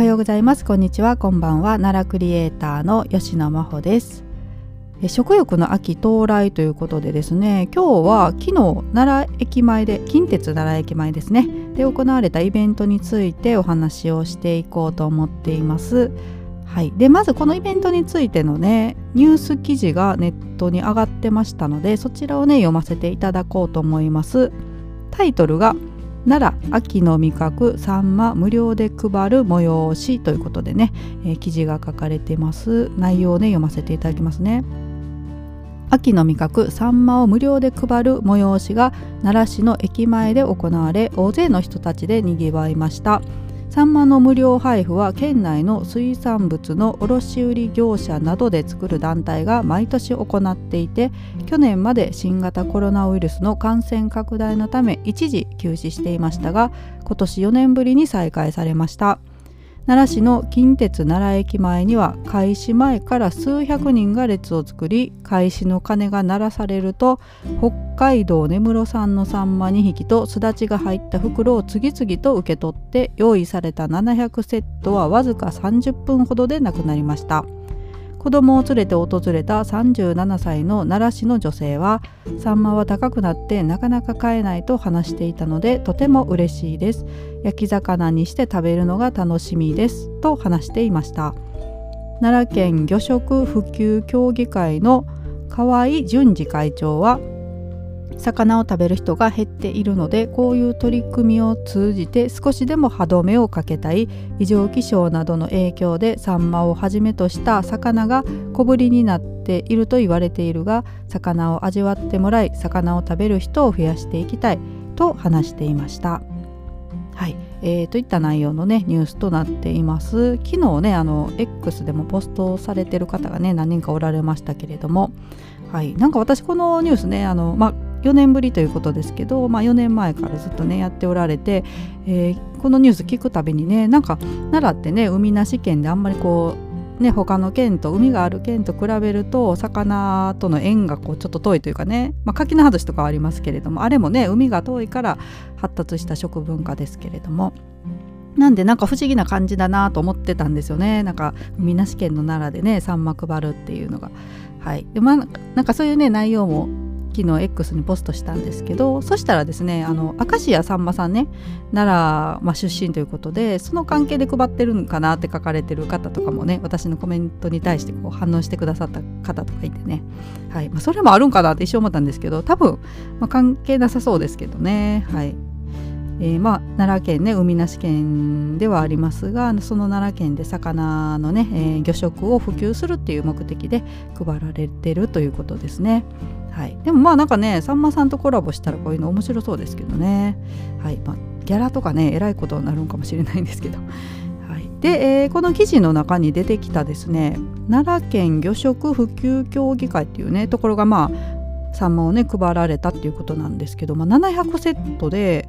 はようございます。こんにちは。こんばんは。奈良クリエイターの吉野真帆です。食欲の秋到来ということでですね今日は昨日奈良駅前で近鉄奈良駅前ですねで行われたイベントについてお話をしていこうと思っています。はい、でまずこのイベントについてのねニュース記事がネットに上がってましたのでそちらをね読ませていただこうと思います。タイトルが奈良秋の味覚サンマ無料で配る催しということでね、えー、記事が書かれてます。内容をね読ませていただきますね。秋の味覚サンマを無料で配る催しが奈良市の駅前で行われ大勢の人たちでにぎわいました。サンマの無料配布は県内の水産物の卸売業者などで作る団体が毎年行っていて去年まで新型コロナウイルスの感染拡大のため一時休止していましたが今年4年ぶりに再開されました。奈良市の近鉄奈良駅前には開始前から数百人が列を作り開始の鐘が鳴らされると北海道根室産のサンマ2匹とすだちが入った袋を次々と受け取って用意された700セットはわずか30分ほどでなくなりました。子供を連れて訪れた37歳の奈良市の女性はサンマは高くなってなかなか買えないと話していたのでとても嬉しいです。焼き魚にして食べるのが楽しみです。と話していました。奈良県魚食普及協議会の河合淳二会長は魚を食べる人が減っているのでこういう取り組みを通じて少しでも歯止めをかけたい。異常気象などの影響でサンマをはじめとした魚が小ぶりになっていると言われているが魚を味わってもらい魚を食べる人を増やしていきたいと話していました。はい、えー、といった内容のねニュースとなっています。昨日ねあの X でもポストされてる方がね何人かおられましたけれども。はい。なんか私このニュースねあのまあ4年ぶりということですけど、まあ、4年前からずっとねやっておられて、えー、このニュース聞くたびにねなんか奈良ってね海なし県であんまりこうね他の県と海がある県と比べると魚との縁がこうちょっと遠いというかね、まあ、柿の葉寿司とかはありますけれどもあれもね海が遠いから発達した食文化ですけれども。なんでなんか不思議な感じだなと思ってたんですよね。なんか海なし県の奈良でねサンマ配るっていうのが。はい。でまあなんかそういうね内容も昨日 X にポストしたんですけどそしたらですねあの明石家さんまさんね奈良、まあ、出身ということでその関係で配ってるんかなって書かれてる方とかもね私のコメントに対してこう反応してくださった方とかいてね、はい。まあ、それもあるんかなって一瞬思ったんですけど多分、まあ、関係なさそうですけどね。はい。えー、まあ、奈良県ね海なし県ではありますがその奈良県で魚のね、えー、魚食を普及するっていう目的で配られてるということですね。はい、でもまあなんかねさんまさんとコラボしたらこういうの面白そうですけどね、はいまあ、ギャラとかねえらいことになるんかもしれないんですけど。で、えー、この記事の中に出てきたですね奈良県魚食普及協議会っていうねところがまあサンマをね配られたっていうことなんですけど、まあ、700セットで、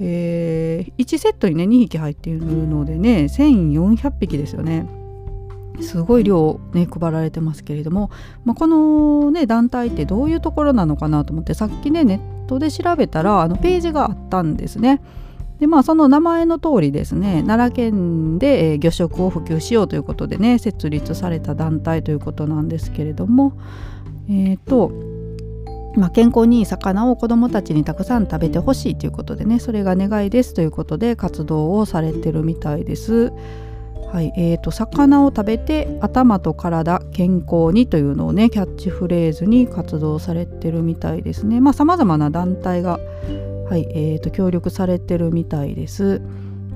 えー、1セットにね2匹入っているのでね1400匹ですよね。すごい量ね配られてますけれども、まあ、このね団体ってどういうところなのかなと思ってさっきねネットで調べたらあのページがあったんですね。でまあその名前の通りですね奈良県で、え、魚食を普及しようということでね設立された団体ということなんですけれどもえっ、ー、とまあ、健康にいい魚を子どもたちにたくさん食べてほしいということでねそれが願いですということで活動をされてるみたいです。はいえーと、魚を食べて頭と体健康にというのをねキャッチフレーズに活動されてるみたいですね。まあ、様々な団体が、はいえーと、協力されてるみたいです。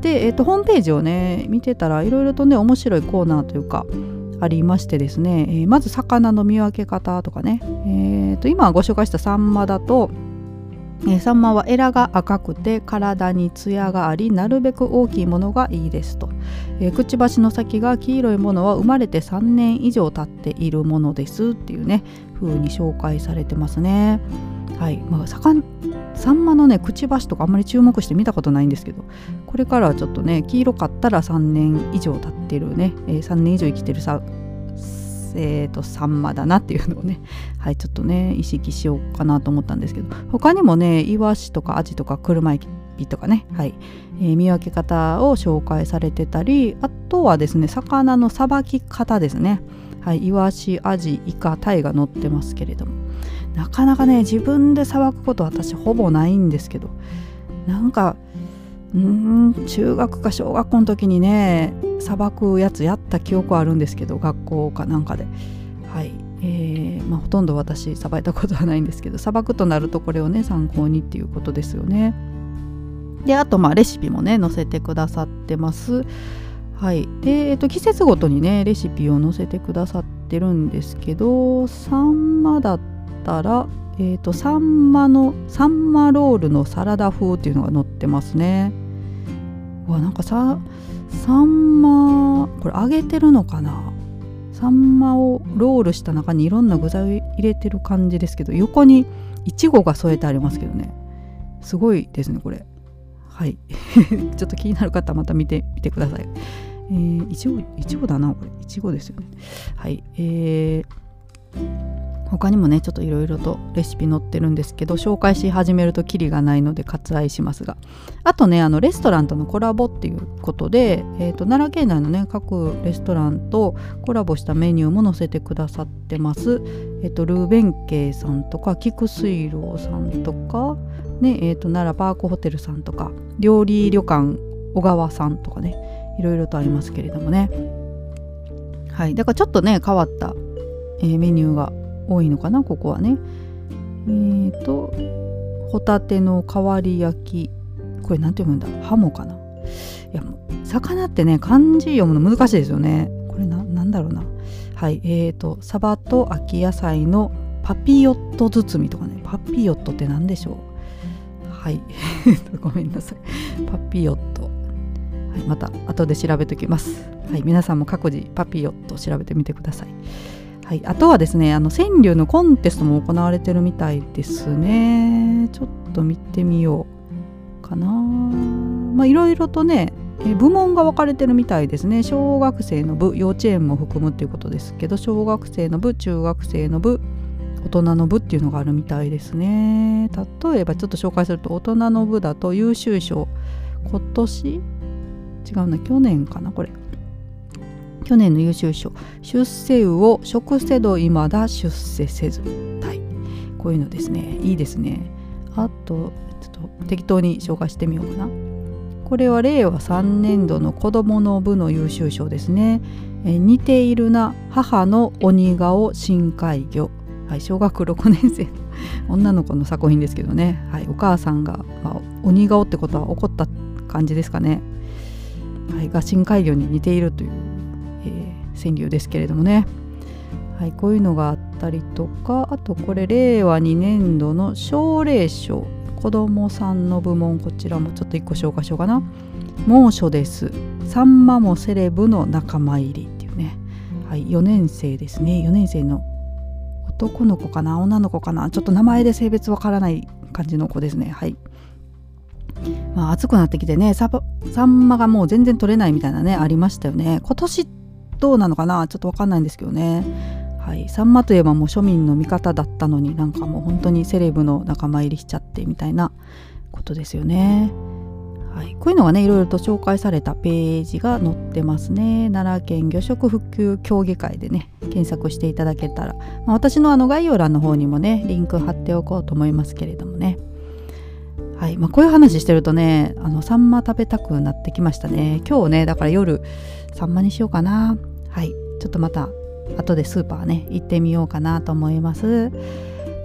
で、えーと、ホームページをね見てたらいろいろとね面白いコーナーというかありましてですね、えー、まず魚の見分け方とかね、えー、と今ご紹介したサンマだとえー、サンマはエラが赤くて体にツヤがありなるべく大きいものがいいですと、えー、くちばしの先が黄色いものは生まれて3年以上経っているものですっていうね風に紹介されてますね。はい。まあサンマのねくちばしとかあんまり注目して見たことないんですけどこれからはちょっとね黄色かったら3年以上経ってるね、えー、3年以上生きてるさえーと、サンマだなっていうのをね、はい、ちょっとね意識しようかなと思ったんですけど他にもねイワシとかアジとか車エピとかね、はいえー、見分け方を紹介されてたりあとはですね魚のさばき方ですね、はい、イワシアジイカタイが載ってますけれども。なかなかね自分でさばくこと私ほぼないんですけど。なんかうん中学か小学校の時にねさばくやつやった記憶はあるんですけど学校かなんかで。はい。えーまあ、ほとんど私さばいたことはないんですけどさばくとなるとこれをね参考にっていうことですよね。であとまあレシピもね載せてくださってます。はい。で、えっと、季節ごとにねレシピを載せてくださってるんですけどサンマだったらえーと、サンマのサンマロールのサラダ風っていうのが載ってますね。わなんかさサンマこれ揚げてるのかな？サンマをロールした中にいろんな具材を入れてる感じですけど横にいちごが添えてありますけどね。すごいですねこれ。はい。ちょっと気になる方はまた見てみてください。えー、いちごいちごだなこれ。いちごですよね。はい。えー他にもねちょっといろいろとレシピ載ってるんですけど紹介し始めるとキリがないので割愛しますが。あとねあのレストランとのコラボっていうことで、えーと、奈良県内のね各レストランとコラボしたメニューも載せてくださってます、えーと、ルーベンケイさんとか菊水楼さんとかねえーと、と奈良パークホテルさんとか料理旅館小川さんとかねいろいろとありますけれどもね。はい。だからちょっとね変わった、えー、メニューが多いのかなここはね。えーとホタテの代わり焼き。これ何て読むんだ？ハモかな？いや魚ってね漢字読むの難しいですよね。これな何だろうな。はいえーとサバと秋野菜のパピヨット包みとかね。パピヨットって何でしょう？はい。ごめんなさい。パピヨット。はい、また後で調べておきます。はい、皆さんも各自パピヨット調べてみてください。はい、あとはですねあの川柳のコンテストも行われてるみたいですね。ちょっと見てみようかな。まあいろいろとねえ部門が分かれてるみたいですね。小学生の部幼稚園も含むっていうことですけど小学生の部中学生の部大人の部っていうのがあるみたいですね。例えばちょっと紹介すると大人の部だと優秀賞。今年？違うな去年かなこれ。去年の優秀賞出世魚を食せど未だ出世せず。はい。こういうのですね。いいですね。あとちょっと適当に紹介してみようかな。これは令和3年度の子どもの部の優秀賞ですね。え似ているな母の鬼顔深海魚。はい、小学6年生。の 女の子の作品ですけどね、はい、お母さんが、まあ、鬼顔ってことは怒った感じですかね、はい、が深海魚に似ているという、川柳ですけれどもね、はい、こういうのがあったりとかあとこれ令和2年度の奨励賞子どもさんの部門こちらもちょっと1個紹介しようかな。猛暑です。さんまもセレブの仲間入りっていうね、はい、4年生ですね。4年生の男の子かな女の子かな。ちょっと名前で性別わからない感じの子ですね。はい。まあ、暑くなってきてねサンマがもう全然取れないみたいなねありましたよね。今年どうなのかな？ちょっと分かんないんですけどね。はい。サンマといえばもう庶民の味方だったのになんかもう本当にセレブの仲間入りしちゃってみたいなことですよね。はい、こういうのがねいろいろと紹介されたページが載ってますね。奈良県魚食普及協議会でね検索していただけたら、まあ、私のあの概要欄の方にもねリンク貼っておこうと思いますけれどもね。はい。まあ、こういう話してるとねあのサンマ食べたくなってきましたね。今日ねだから夜サンマにしようかな。はい。ちょっとまた後でスーパーね行ってみようかなと思います。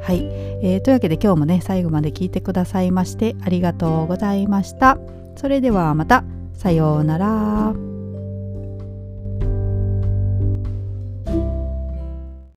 はい、えー、というわけで今日もね最後まで聞いてくださいましてありがとうございました。それではまた。さようなら。